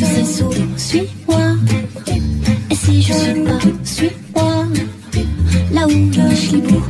tous ces sourires, suis-moi. Et si je suis pas, suis-moi. Là où le chibou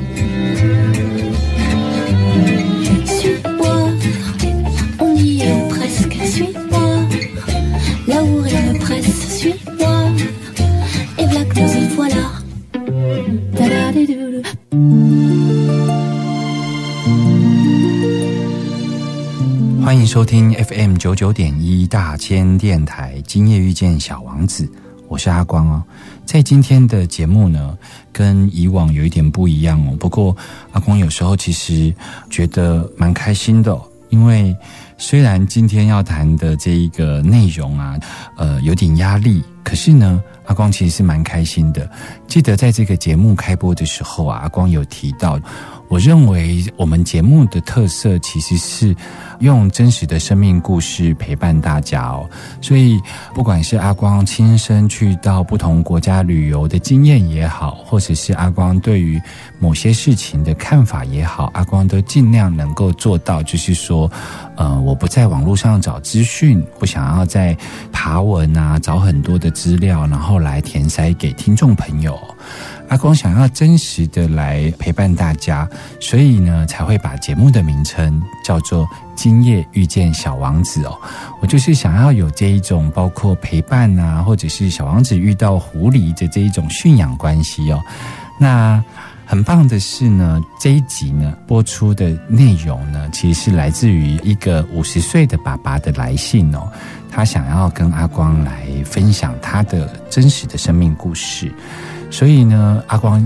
收听 FM 九九点一大千电台，今夜遇见小王子，我是阿光哦。在今天的节目呢，跟以往有一点不一样哦。不过阿光有时候其实觉得蛮开心的、哦，因为虽然今天要谈的这一个内容啊，呃，有点压力，可是呢，阿光其实是蛮开心的。记得在这个节目开播的时候啊，阿光有提到。我认为我们节目的特色其实是用真实的生命故事陪伴大家哦，所以不管是阿光亲身去到不同国家旅游的经验也好，或者是阿光对于某些事情的看法也好，阿光都尽量能够做到，就是说，呃，我不在网络上找资讯，不想要在爬文啊找很多的资料，然后来填塞给听众朋友。阿光想要真实的来陪伴大家，所以呢才会把节目的名称叫做《今夜遇见小王子》哦。我就是想要有这一种包括陪伴啊，或者是小王子遇到狐狸的这一种驯养关系哦。那很棒的是呢，这一集呢播出的内容呢，其实是来自于一个五十岁的爸爸的来信哦。他想要跟阿光来分享他的真实的生命故事。所以呢，阿光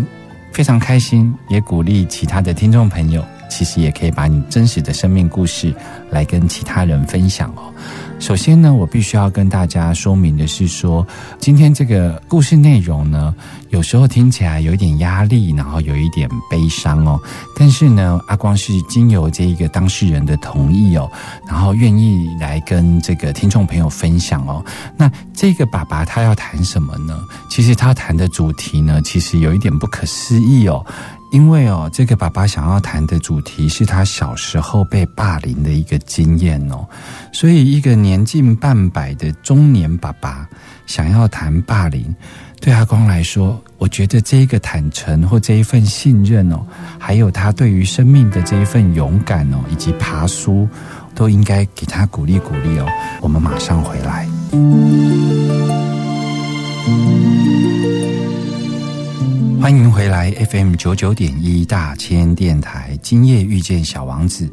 非常开心，也鼓励其他的听众朋友，其实也可以把你真实的生命故事来跟其他人分享哦。首先呢，我必须要跟大家说明的是说，今天这个故事内容呢，有时候听起来有一点压力，然后有一点悲伤哦。但是呢，阿光是经由这一个当事人的同意哦，然后愿意来跟这个听众朋友分享哦。那这个爸爸他要谈什么呢？其实他谈的主题呢，其实有一点不可思议哦。因为哦，这个爸爸想要谈的主题是他小时候被霸凌的一个经验哦，所以一个年近半百的中年爸爸想要谈霸凌，对阿光来说，我觉得这一个坦诚或这一份信任哦，还有他对于生命的这一份勇敢哦，以及爬书，都应该给他鼓励鼓励哦。我们马上回来。欢迎回来 FM 九九点一大千电台，今夜遇见小王子，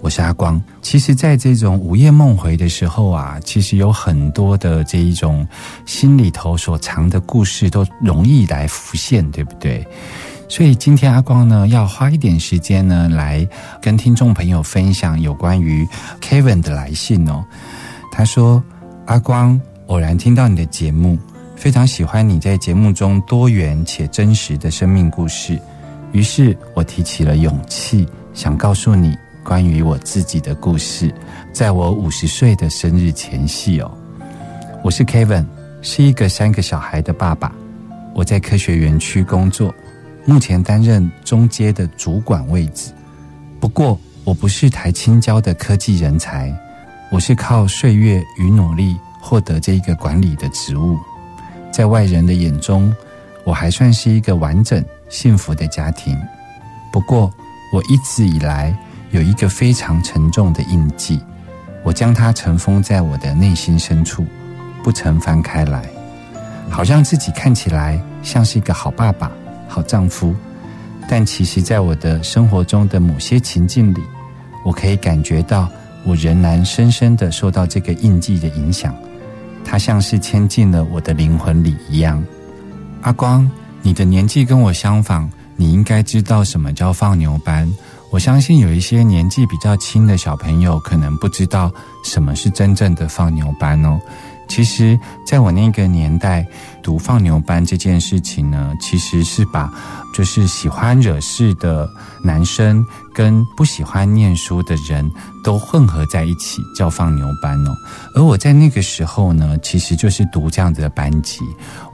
我是阿光。其实，在这种午夜梦回的时候啊，其实有很多的这一种心里头所藏的故事都容易来浮现，对不对？所以今天阿光呢，要花一点时间呢，来跟听众朋友分享有关于 Kevin 的来信哦。他说：“阿光，偶然听到你的节目。”非常喜欢你在节目中多元且真实的生命故事，于是我提起了勇气，想告诉你关于我自己的故事。在我五十岁的生日前夕哦，我是 Kevin，是一个三个小孩的爸爸。我在科学园区工作，目前担任中阶的主管位置。不过，我不是台青交的科技人才，我是靠岁月与努力获得这一个管理的职务。在外人的眼中，我还算是一个完整幸福的家庭。不过，我一直以来有一个非常沉重的印记，我将它尘封在我的内心深处，不曾翻开来，好让自己看起来像是一个好爸爸、好丈夫。但其实，在我的生活中的某些情境里，我可以感觉到，我仍然深深的受到这个印记的影响。它像是牵进了我的灵魂里一样。阿光，你的年纪跟我相仿，你应该知道什么叫放牛班。我相信有一些年纪比较轻的小朋友可能不知道什么是真正的放牛班哦。其实，在我那个年代，读放牛班这件事情呢，其实是把就是喜欢惹事的男生跟不喜欢念书的人都混合在一起，叫放牛班哦。而我在那个时候呢，其实就是读这样子的班级。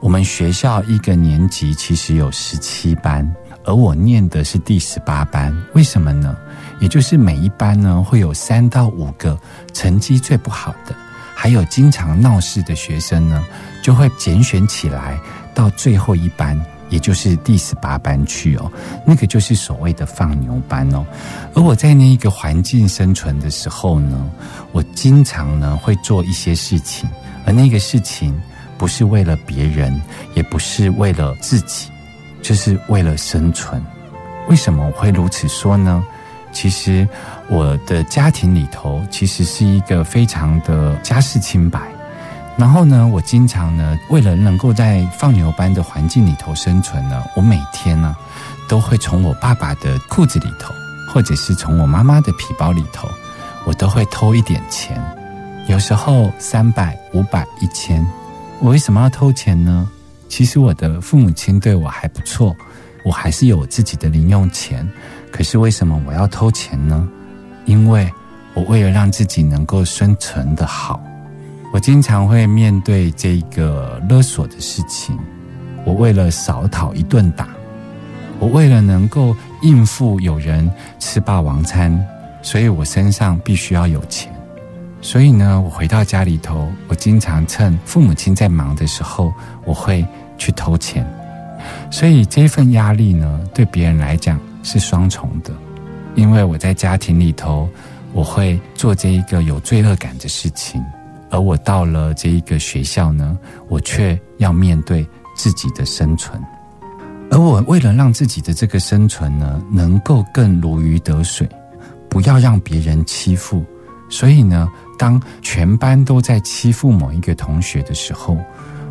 我们学校一个年级其实有十七班，而我念的是第十八班。为什么呢？也就是每一班呢，会有三到五个成绩最不好的。还有经常闹事的学生呢，就会拣选起来到最后一班，也就是第十八班去哦。那个就是所谓的放牛班哦。而我在那一个环境生存的时候呢，我经常呢会做一些事情，而那个事情不是为了别人，也不是为了自己，就是为了生存。为什么我会如此说呢？其实。我的家庭里头其实是一个非常的家世清白，然后呢，我经常呢，为了能够在放牛班的环境里头生存呢，我每天呢，都会从我爸爸的裤子里头，或者是从我妈妈的皮包里头，我都会偷一点钱，有时候三百、五百、一千。我为什么要偷钱呢？其实我的父母亲对我还不错，我还是有自己的零用钱，可是为什么我要偷钱呢？因为我为了让自己能够生存的好，我经常会面对这个勒索的事情。我为了少讨一顿打，我为了能够应付有人吃霸王餐，所以我身上必须要有钱。所以呢，我回到家里头，我经常趁父母亲在忙的时候，我会去偷钱。所以这份压力呢，对别人来讲是双重的。因为我在家庭里头，我会做这一个有罪恶感的事情，而我到了这一个学校呢，我却要面对自己的生存，而我为了让自己的这个生存呢，能够更如鱼得水，不要让别人欺负，所以呢，当全班都在欺负某一个同学的时候，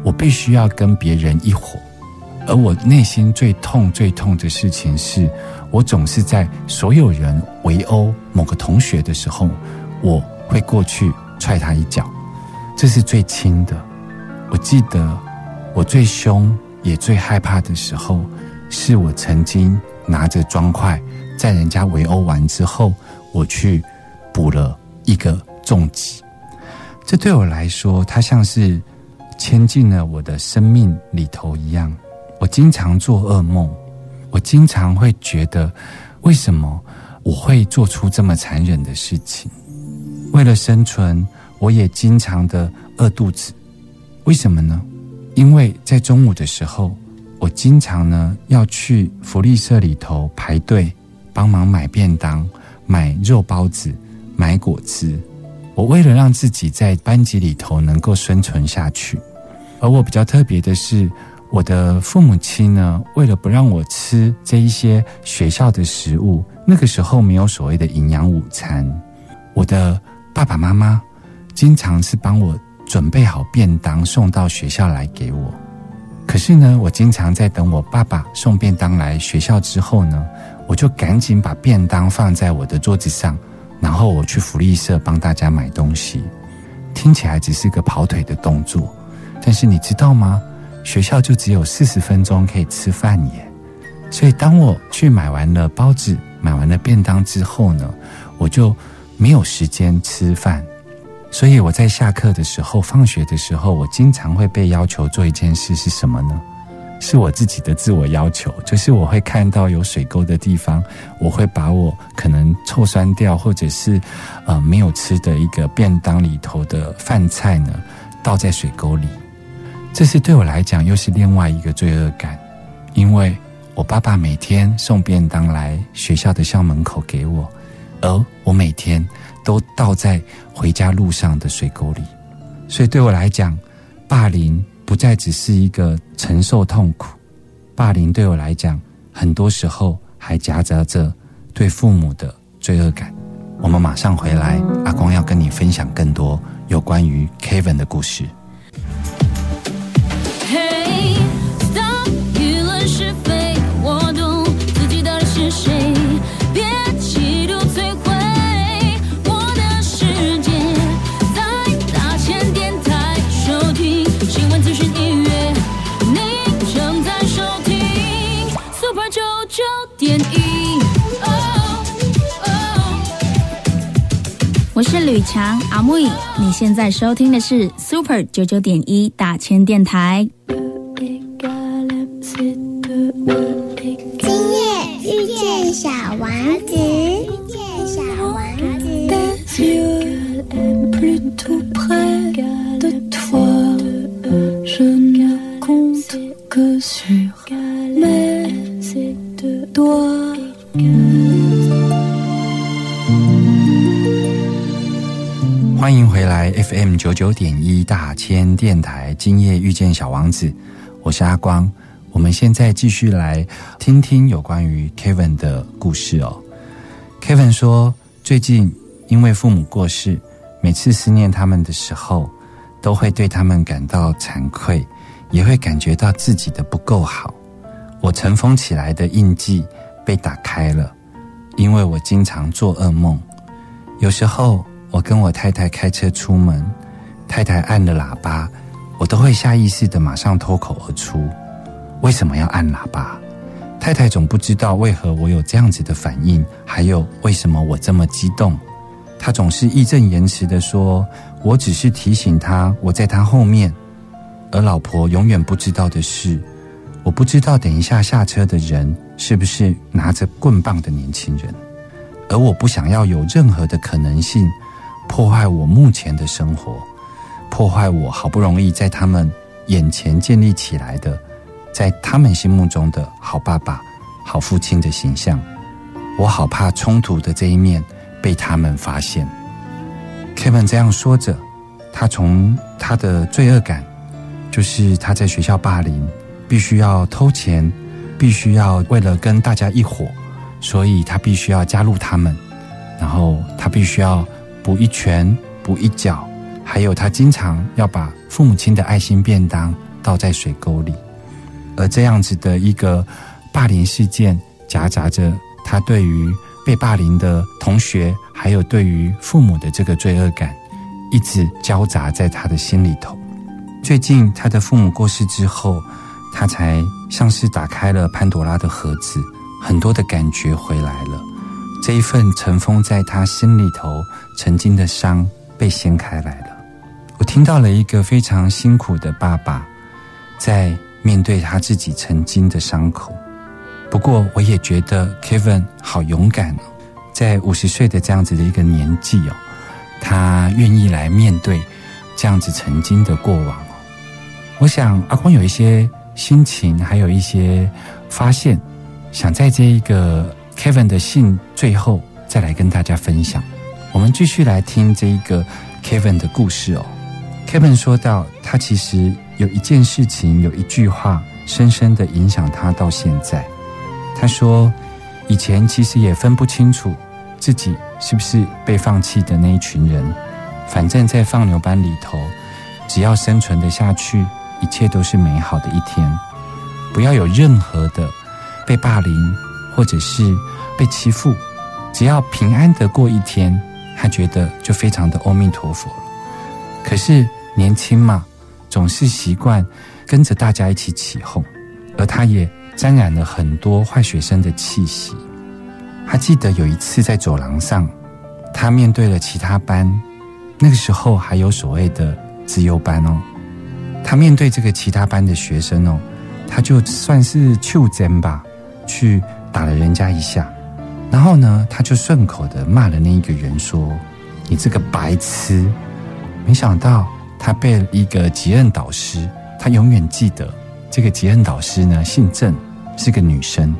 我必须要跟别人一伙，而我内心最痛、最痛的事情是。我总是在所有人围殴某个同学的时候，我会过去踹他一脚，这是最轻的。我记得我最凶也最害怕的时候，是我曾经拿着砖块，在人家围殴完之后，我去补了一个重击。这对我来说，它像是牵进了我的生命里头一样。我经常做噩梦。我经常会觉得，为什么我会做出这么残忍的事情？为了生存，我也经常的饿肚子。为什么呢？因为在中午的时候，我经常呢要去福利社里头排队，帮忙买便当、买肉包子、买果汁。我为了让自己在班级里头能够生存下去，而我比较特别的是。我的父母亲呢，为了不让我吃这一些学校的食物，那个时候没有所谓的营养午餐。我的爸爸妈妈经常是帮我准备好便当送到学校来给我。可是呢，我经常在等我爸爸送便当来学校之后呢，我就赶紧把便当放在我的桌子上，然后我去福利社帮大家买东西。听起来只是个跑腿的动作，但是你知道吗？学校就只有四十分钟可以吃饭耶，所以当我去买完了包子、买完了便当之后呢，我就没有时间吃饭。所以我在下课的时候、放学的时候，我经常会被要求做一件事，是什么呢？是我自己的自我要求，就是我会看到有水沟的地方，我会把我可能臭酸掉或者是呃没有吃的一个便当里头的饭菜呢，倒在水沟里。这是对我来讲又是另外一个罪恶感，因为我爸爸每天送便当来学校的校门口给我，而我每天都倒在回家路上的水沟里，所以对我来讲，霸凌不再只是一个承受痛苦，霸凌对我来讲，很多时候还夹杂着对父母的罪恶感。我们马上回来，阿光要跟你分享更多有关于 Kevin 的故事。我是吕强阿木，你现在收听的是 Super 九九点一大千电台。今夜遇见小王子，大千电台，今夜遇见小王子，我是阿光。我们现在继续来听听有关于 Kevin 的故事哦。Kevin 说，最近因为父母过世，每次思念他们的时候，都会对他们感到惭愧，也会感觉到自己的不够好。我尘封起来的印记被打开了，因为我经常做噩梦。有时候我跟我太太开车出门，太太按了喇叭，我都会下意识的马上脱口而出：“为什么要按喇叭？”太太总不知道为何我有这样子的反应，还有为什么我这么激动。她总是义正言辞的说：“我只是提醒她我在她后面。”而老婆永远不知道的是，我不知道等一下下车的人是不是拿着棍棒的年轻人，而我不想要有任何的可能性破坏我目前的生活，破坏我好不容易在他们眼前建立起来的，在他们心目中的好爸爸、好父亲的形象。我好怕冲突的这一面被他们发现。Kevin 这样说着，他从他的罪恶感，就是他在学校霸凌，必须要偷钱，必须要为了跟大家一伙，所以他必须要加入他们，然后他必须要补一拳、补一脚，还有他经常要把父母亲的爱心便当倒在水沟里，而这样子的一个霸凌事件，夹杂着他对于被霸凌的同学，还有对于父母的这个罪恶感，一直交杂在他的心里头。最近他的父母过世之后，他才像是打开了潘多拉的盒子，很多的感觉回来了。这一份尘封在他心里头曾经的伤被掀开来了。我听到了一个非常辛苦的爸爸，在面对他自己曾经的伤口。不过，我也觉得 Kevin 好勇敢哦，在五十岁的这样子的一个年纪哦，他愿意来面对这样子曾经的过往哦。我想阿光有一些心情，还有一些发现，想在这一个 Kevin 的信最后再来跟大家分享。我们继续来听这一个 Kevin 的故事哦。Kevin 说到，他其实有一件事情，有一句话，深深的影响他到现在。他说，以前其实也分不清楚自己是不是被放弃的那一群人，反正在放牛班里头，只要生存的下去，一切都是美好的一天。不要有任何的被霸凌或者是被欺负，只要平安的过一天，他觉得就非常的阿弥陀佛了。可是年轻嘛，总是习惯跟着大家一起起哄，而他也沾染了很多坏学生的气息。他记得有一次在走廊上，他面对了其他班，那个时候还有所谓的自优班哦。他面对这个其他班的学生哦，他就算是袖珍吧，去打了人家一下，然后呢，他就顺口的骂了那一个人说：“你这个白痴！”没想到他被一个结任导师，他永远记得这个结任导师呢，姓郑，是个女生，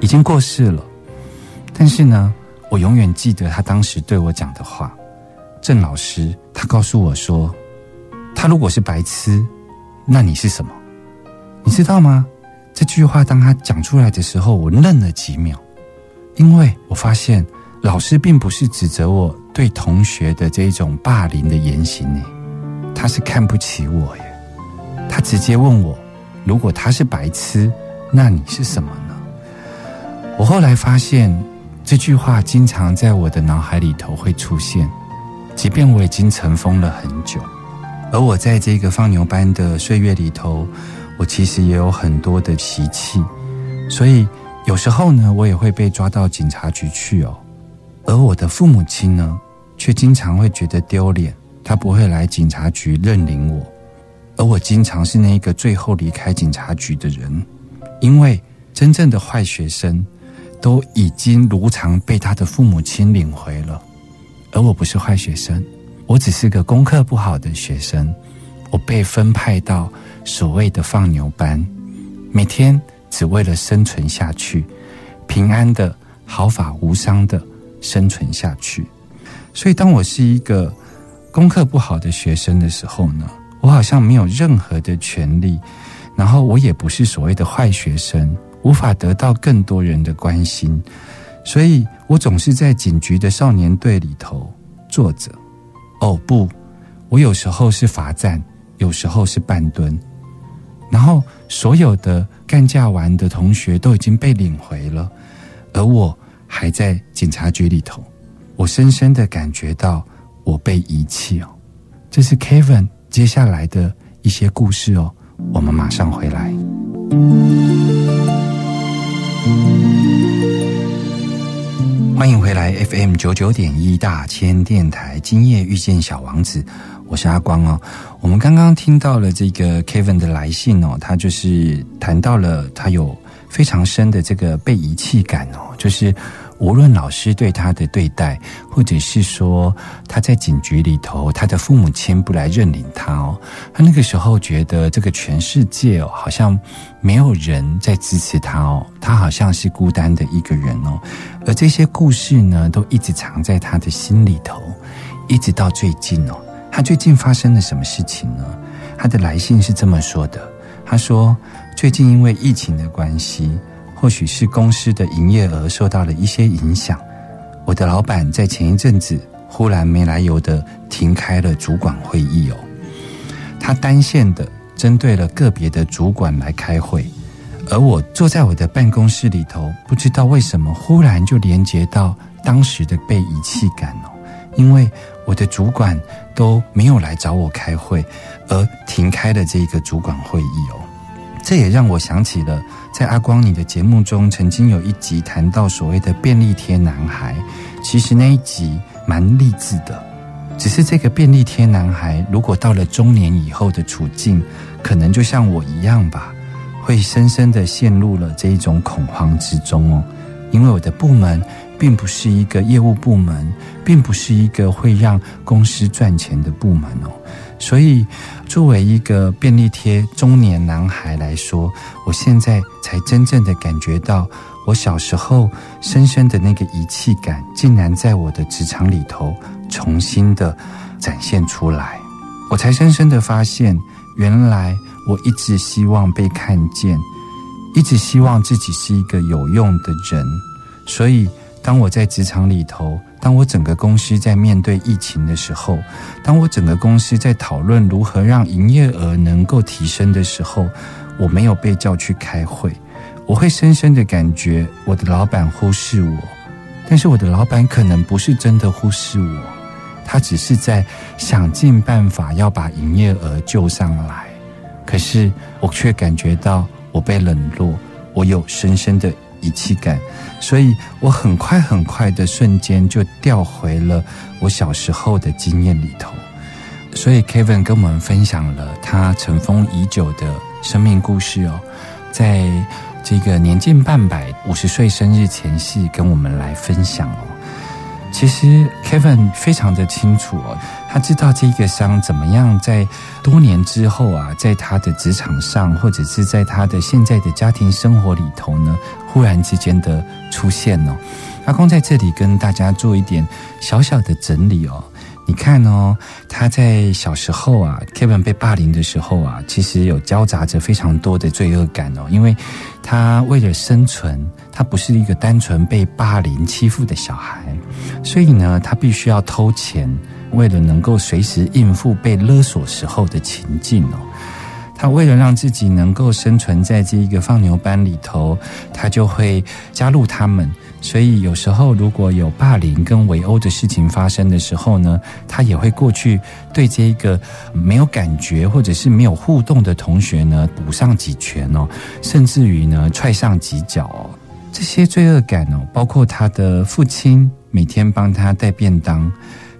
已经过世了。但是呢，我永远记得他当时对我讲的话。郑老师他告诉我说，他如果是白痴，那你是什么？你知道吗？这句话当他讲出来的时候，我愣了几秒，因为我发现老师并不是指责我对同学的这种霸凌的言行呢，他是看不起我耶。他直接问我，如果他是白痴，那你是什么呢？我后来发现这句话经常在我的脑海里头会出现，即便我已经尘封了很久，而我在这个放牛班的岁月里头，我其实也有很多的习气，所以有时候呢，我也会被抓到警察局去哦。而我的父母亲呢，却经常会觉得丢脸。他不会来警察局认领我，而我经常是那个最后离开警察局的人，因为真正的坏学生都已经如常被他的父母亲领回了，而我不是坏学生，我只是个功课不好的学生，我被分派到所谓的放牛班，每天只为了生存下去，平安的、毫发无伤的生存下去。所以，当我是一个。功课不好的学生的时候呢，我好像没有任何的权利，然后我也不是所谓的坏学生，无法得到更多人的关心，所以我总是在警局的少年队里头坐着。哦不，我有时候是罚站，有时候是半蹲，然后所有的干架完的同学都已经被领回了，而我还在警察局里头，我深深的感觉到。我被遗弃哦，这是 Kevin 接下来的一些故事哦。我们马上回来。欢迎回来 FM 九九点一大千电台，今夜遇见小王子，我是阿光哦。我们刚刚听到了这个 Kevin 的来信哦，他就是谈到了他有非常深的这个被遗弃感哦，就是。无论老师对他的对待，或者是说他在警局里头，他的父母亲不来认领他哦，他那个时候觉得这个全世界哦，好像没有人在支持他哦，他好像是孤单的一个人哦。而这些故事呢，都一直藏在他的心里头，一直到最近哦，他最近发生了什么事情呢？他的来信是这么说的：他说，最近因为疫情的关系。或许是公司的营业额受到了一些影响，我的老板在前一阵子忽然没来由的停开了主管会议哦，他单线的针对了个别的主管来开会，而我坐在我的办公室里头，不知道为什么忽然就连接到当时的被遗弃感哦，因为我的主管都没有来找我开会，而停开了这个主管会议哦，这也让我想起了。在阿光你的节目中，曾经有一集谈到所谓的便利贴男孩，其实那一集蛮励志的。只是这个便利贴男孩，如果到了中年以后的处境，可能就像我一样吧，会深深的陷入了这一种恐慌之中哦。因为我的部门并不是一个业务部门，并不是一个会让公司赚钱的部门哦。所以，作为一个便利贴中年男孩来说，我现在才真正的感觉到，我小时候深深的那个遗弃感，竟然在我的职场里头重新的展现出来。我才深深的发现，原来我一直希望被看见，一直希望自己是一个有用的人。所以，当我在职场里头，当我整个公司在面对疫情的时候，当我整个公司在讨论如何让营业额能够提升的时候，我没有被叫去开会，我会深深的感觉我的老板忽视我，但是我的老板可能不是真的忽视我，他只是在想尽办法要把营业额救上来，可是我却感觉到我被冷落，我有深深的。遗弃感，所以我很快很快的瞬间就调回了我小时候的经验里头。所以 Kevin 跟我们分享了他尘封已久的生命故事哦，在这个年近半百、五十岁生日前夕，跟我们来分享哦。其实 Kevin 非常的清楚哦，他知道这个伤怎么样在多年之后啊，在他的职场上，或者是在他的现在的家庭生活里头呢，忽然之间的出现哦。阿公在这里跟大家做一点小小的整理哦。你看哦，他在小时候啊，Kevin 被霸凌的时候啊，其实有交杂着非常多的罪恶感哦，因为他为了生存，他不是一个单纯被霸凌欺负的小孩，所以呢，他必须要偷钱，为了能够随时应付被勒索时候的情境哦。他为了让自己能够生存在这一个放牛班里头，他就会加入他们。所以有时候如果有霸凌跟围殴的事情发生的时候呢，他也会过去对这一个没有感觉或者是没有互动的同学呢补上几拳哦，甚至于呢踹上几脚哦。这些罪恶感哦，包括他的父亲每天帮他带便当。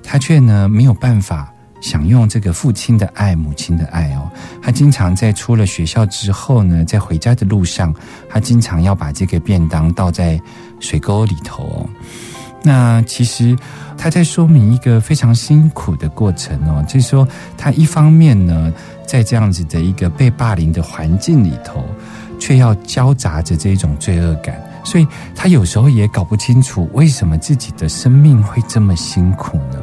他却呢没有办法享用这个父亲的爱、母亲的爱哦。他经常在出了学校之后呢，在回家的路上，他经常要把这个便当倒在水沟里头哦。那其实他在说明一个非常辛苦的过程哦，就是说他一方面呢，在这样子的一个被霸凌的环境里头，却要交杂着这种罪恶感，所以他有时候也搞不清楚为什么自己的生命会这么辛苦呢？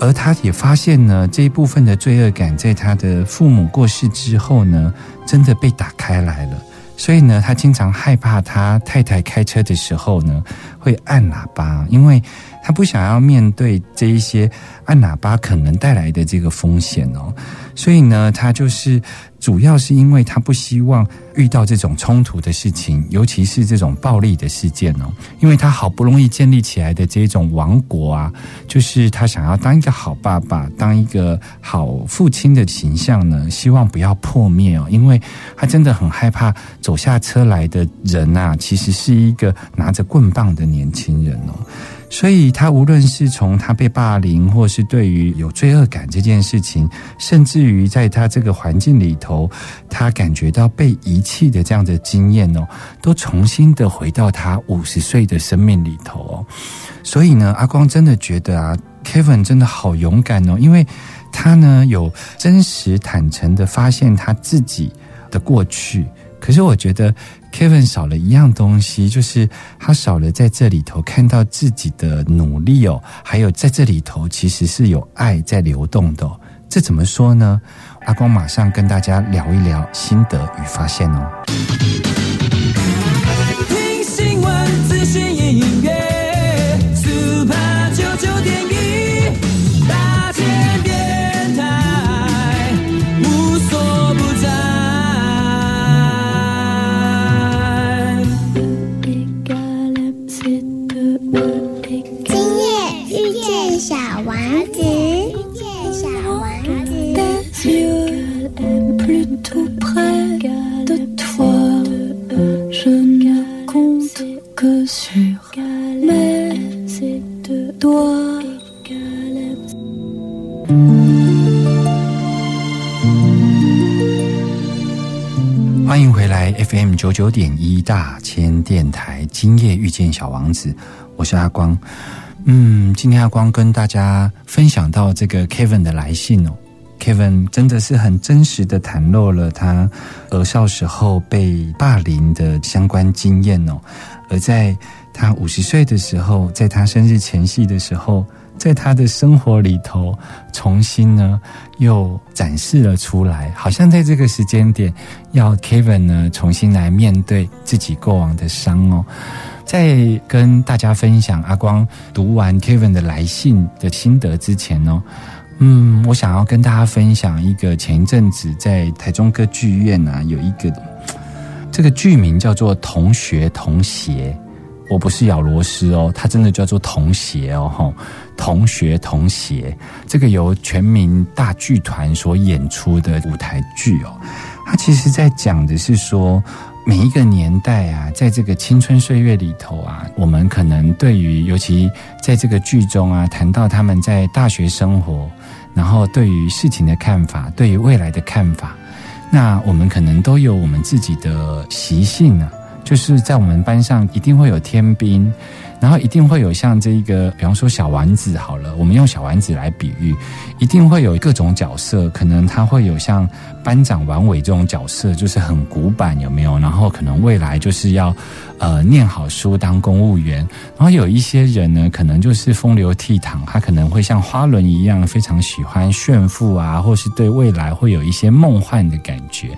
而他也发现呢，这一部分的罪恶感在他的父母过世之后呢，真的被打开来了。所以呢，他经常害怕他太太开车的时候呢，会按喇叭，因为他不想要面对这一些按喇叭可能带来的这个风险哦。所以呢，他就是主要是因为他不希望遇到这种冲突的事情，尤其是这种暴力的事件哦。因为他好不容易建立起来的这种王国啊，就是他想要当一个好爸爸，当一个好父亲的形象呢，希望不要破灭哦。因为他真的很害怕走下车来的人啊，其实是一个拿着棍棒的年轻人哦。所以，他无论是从他被霸凌，或是对于有罪恶感这件事情，甚至于在他这个环境里头，他感觉到被遗弃的这样的经验哦，都重新的回到他五十岁的生命里头哦。所以呢，阿光真的觉得啊，Kevin 真的好勇敢哦，因为他呢有真实坦诚的发现他自己的过去。可是我觉得 Kevin 少了一样东西，就是他少了在这里头看到自己的努力哦，还有在这里头其实是有爱在流动的。这怎么说呢？阿光马上跟大家聊一聊心得与发现哦。今夜遇见小王子，我是阿光。嗯，今天阿光跟大家分享到这个 Kevin 的来信哦，Kevin 真的是很真实的袒露了他儿少时候被霸凌的相关经验哦，而在他五十岁的时候，在他生日前夕的时候。在他的生活里头，重新呢又展示了出来，好像在这个时间点，要 Kevin 呢重新来面对自己过往的伤哦。在跟大家分享阿光读完 Kevin 的来信的心得之前哦，嗯，我想要跟大家分享一个前一阵子在台中歌剧院啊有一个这个剧名叫做《同学同鞋》。我不是咬螺丝哦，它真的叫做同鞋哦，吼，同学同鞋，这个由全民大剧团所演出的舞台剧哦，它其实在讲的是说，每一个年代啊，在这个青春岁月里头啊，我们可能对于，尤其在这个剧中啊，谈到他们在大学生活，然后对于事情的看法，对于未来的看法，那我们可能都有我们自己的习性啊。就是在我们班上一定会有天兵，然后一定会有像这个，比方说小丸子好了，我们用小丸子来比喻，一定会有各种角色，可能他会有像班长王伟这种角色，就是很古板，有没有？然后可能未来就是要呃念好书当公务员，然后有一些人呢，可能就是风流倜傥，他可能会像花轮一样，非常喜欢炫富啊，或是对未来会有一些梦幻的感觉。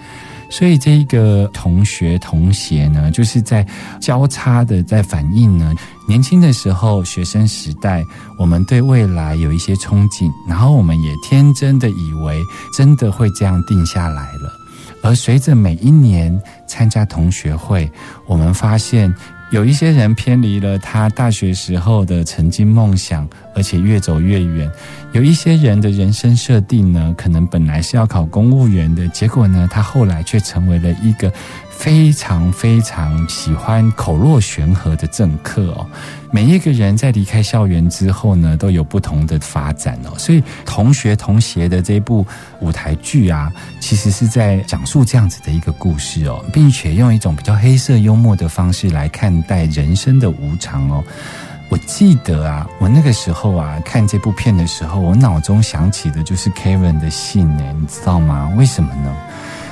所以这一个同学同鞋呢，就是在交叉的在反映呢，年轻的时候学生时代，我们对未来有一些憧憬，然后我们也天真的以为真的会这样定下来了。而随着每一年参加同学会，我们发现有一些人偏离了他大学时候的曾经梦想，而且越走越远。有一些人的人生设定呢，可能本来是要考公务员的，结果呢，他后来却成为了一个非常非常喜欢口若悬河的政客哦。每一个人在离开校园之后呢，都有不同的发展哦。所以，同学同鞋的这部舞台剧啊，其实是在讲述这样子的一个故事哦，并且用一种比较黑色幽默的方式来看待人生的无常哦。我记得啊，我那个时候啊看这部片的时候，我脑中想起的就是 Kevin 的信呢，你知道吗？为什么呢？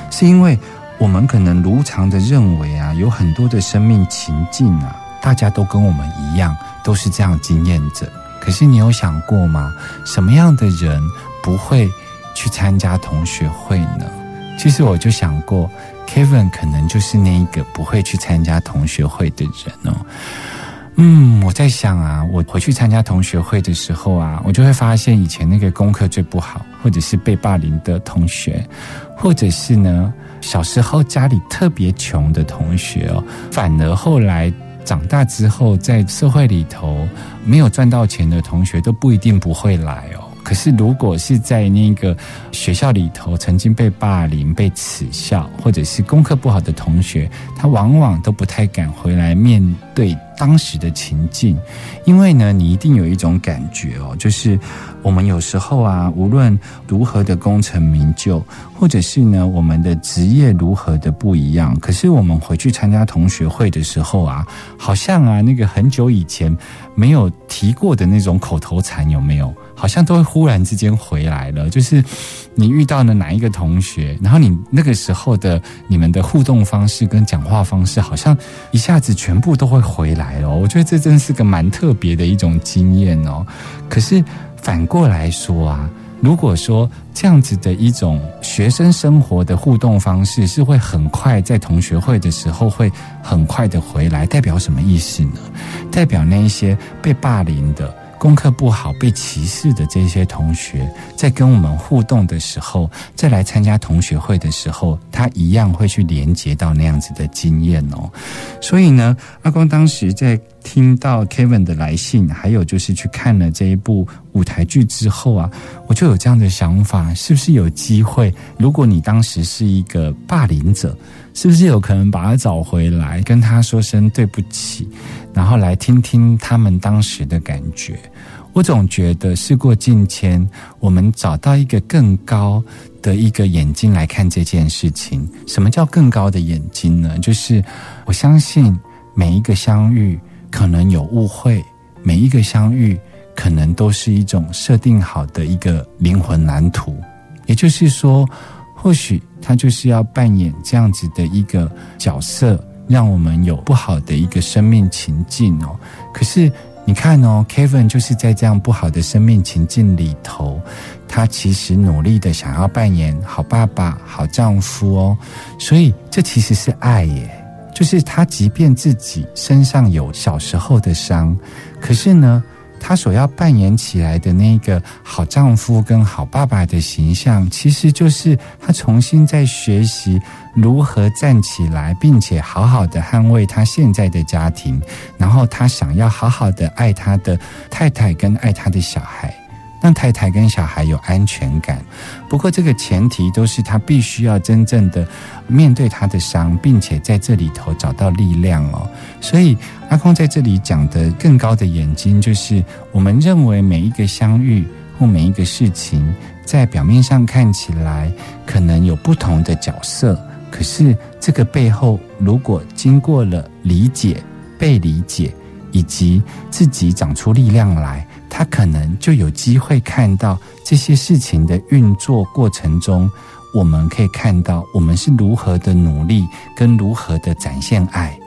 是因为我们可能如常的认为啊，有很多的生命情境啊，大家都跟我们一样，都是这样经验着。可是你有想过吗？什么样的人不会去参加同学会呢？其实我就想过，Kevin 可能就是那一个不会去参加同学会的人哦。嗯，我在想啊，我回去参加同学会的时候啊，我就会发现以前那个功课最不好，或者是被霸凌的同学，或者是呢小时候家里特别穷的同学哦，反而后来长大之后在社会里头没有赚到钱的同学都不一定不会来哦。可是如果是在那个学校里头曾经被霸凌、被耻笑，或者是功课不好的同学，他往往都不太敢回来面对。当时的情境，因为呢，你一定有一种感觉哦，就是我们有时候啊，无论如何的功成名就，或者是呢，我们的职业如何的不一样，可是我们回去参加同学会的时候啊，好像啊，那个很久以前没有提过的那种口头禅有没有？好像都会忽然之间回来了，就是你遇到了哪一个同学，然后你那个时候的你们的互动方式跟讲话方式，好像一下子全部都会回来。了，我觉得这真是个蛮特别的一种经验哦。可是反过来说啊，如果说这样子的一种学生生活的互动方式是会很快在同学会的时候会很快的回来，代表什么意思呢？代表那一些被霸凌的。功课不好被歧视的这些同学，在跟我们互动的时候，再来参加同学会的时候，他一样会去连接到那样子的经验哦。所以呢，阿光当时在听到 Kevin 的来信，还有就是去看了这一部舞台剧之后啊，我就有这样的想法：是不是有机会？如果你当时是一个霸凌者，是不是有可能把他找回来，跟他说声对不起？然后来听听他们当时的感觉。我总觉得事过境迁，我们找到一个更高的一个眼睛来看这件事情。什么叫更高的眼睛呢？就是我相信每一个相遇可能有误会，每一个相遇可能都是一种设定好的一个灵魂蓝图。也就是说，或许他就是要扮演这样子的一个角色。让我们有不好的一个生命情境哦，可是你看哦，Kevin 就是在这样不好的生命情境里头，他其实努力的想要扮演好爸爸、好丈夫哦，所以这其实是爱耶，就是他即便自己身上有小时候的伤，可是呢。他所要扮演起来的那个好丈夫跟好爸爸的形象，其实就是他重新在学习如何站起来，并且好好的捍卫他现在的家庭，然后他想要好好的爱他的太太跟爱他的小孩。让太太跟小孩有安全感，不过这个前提都是他必须要真正的面对他的伤，并且在这里头找到力量哦。所以阿空在这里讲的更高的眼睛，就是我们认为每一个相遇或每一个事情，在表面上看起来可能有不同的角色，可是这个背后，如果经过了理解、被理解，以及自己长出力量来。他可能就有机会看到这些事情的运作过程中，我们可以看到我们是如何的努力，跟如何的展现爱，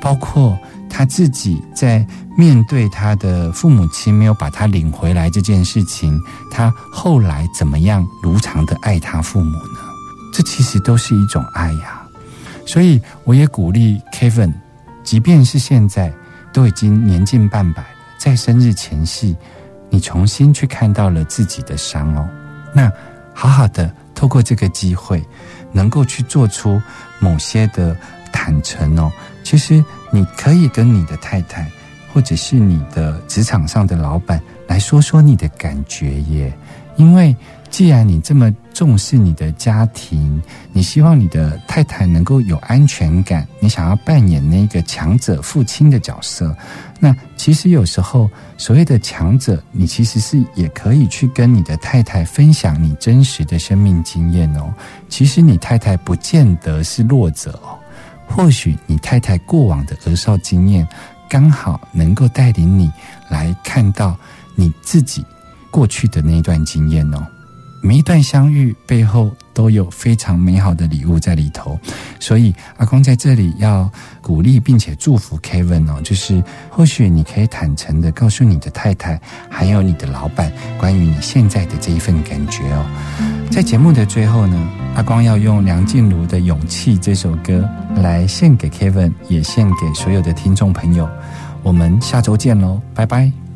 包括他自己在面对他的父母亲没有把他领回来这件事情，他后来怎么样如常的爱他父母呢？这其实都是一种爱呀。所以我也鼓励 Kevin，即便是现在都已经年近半百。在生日前夕，你重新去看到了自己的伤哦。那好好的透过这个机会，能够去做出某些的坦诚哦。其实你可以跟你的太太，或者是你的职场上的老板来说说你的感觉耶。因为既然你这么重视你的家庭，你希望你的太太能够有安全感，你想要扮演那个强者父亲的角色，那其实有时候所谓的强者，你其实是也可以去跟你的太太分享你真实的生命经验哦。其实你太太不见得是弱者哦，或许你太太过往的儿少经验，刚好能够带领你来看到你自己过去的那一段经验哦。每一段相遇背后都有非常美好的礼物在里头，所以阿公在这里要鼓励并且祝福 Kevin 哦，就是或许你可以坦诚的告诉你的太太，还有你的老板，关于你现在的这一份感觉哦。在节目的最后呢，阿光要用梁静茹的《勇气》这首歌来献给 Kevin，也献给所有的听众朋友。我们下周见喽，拜拜。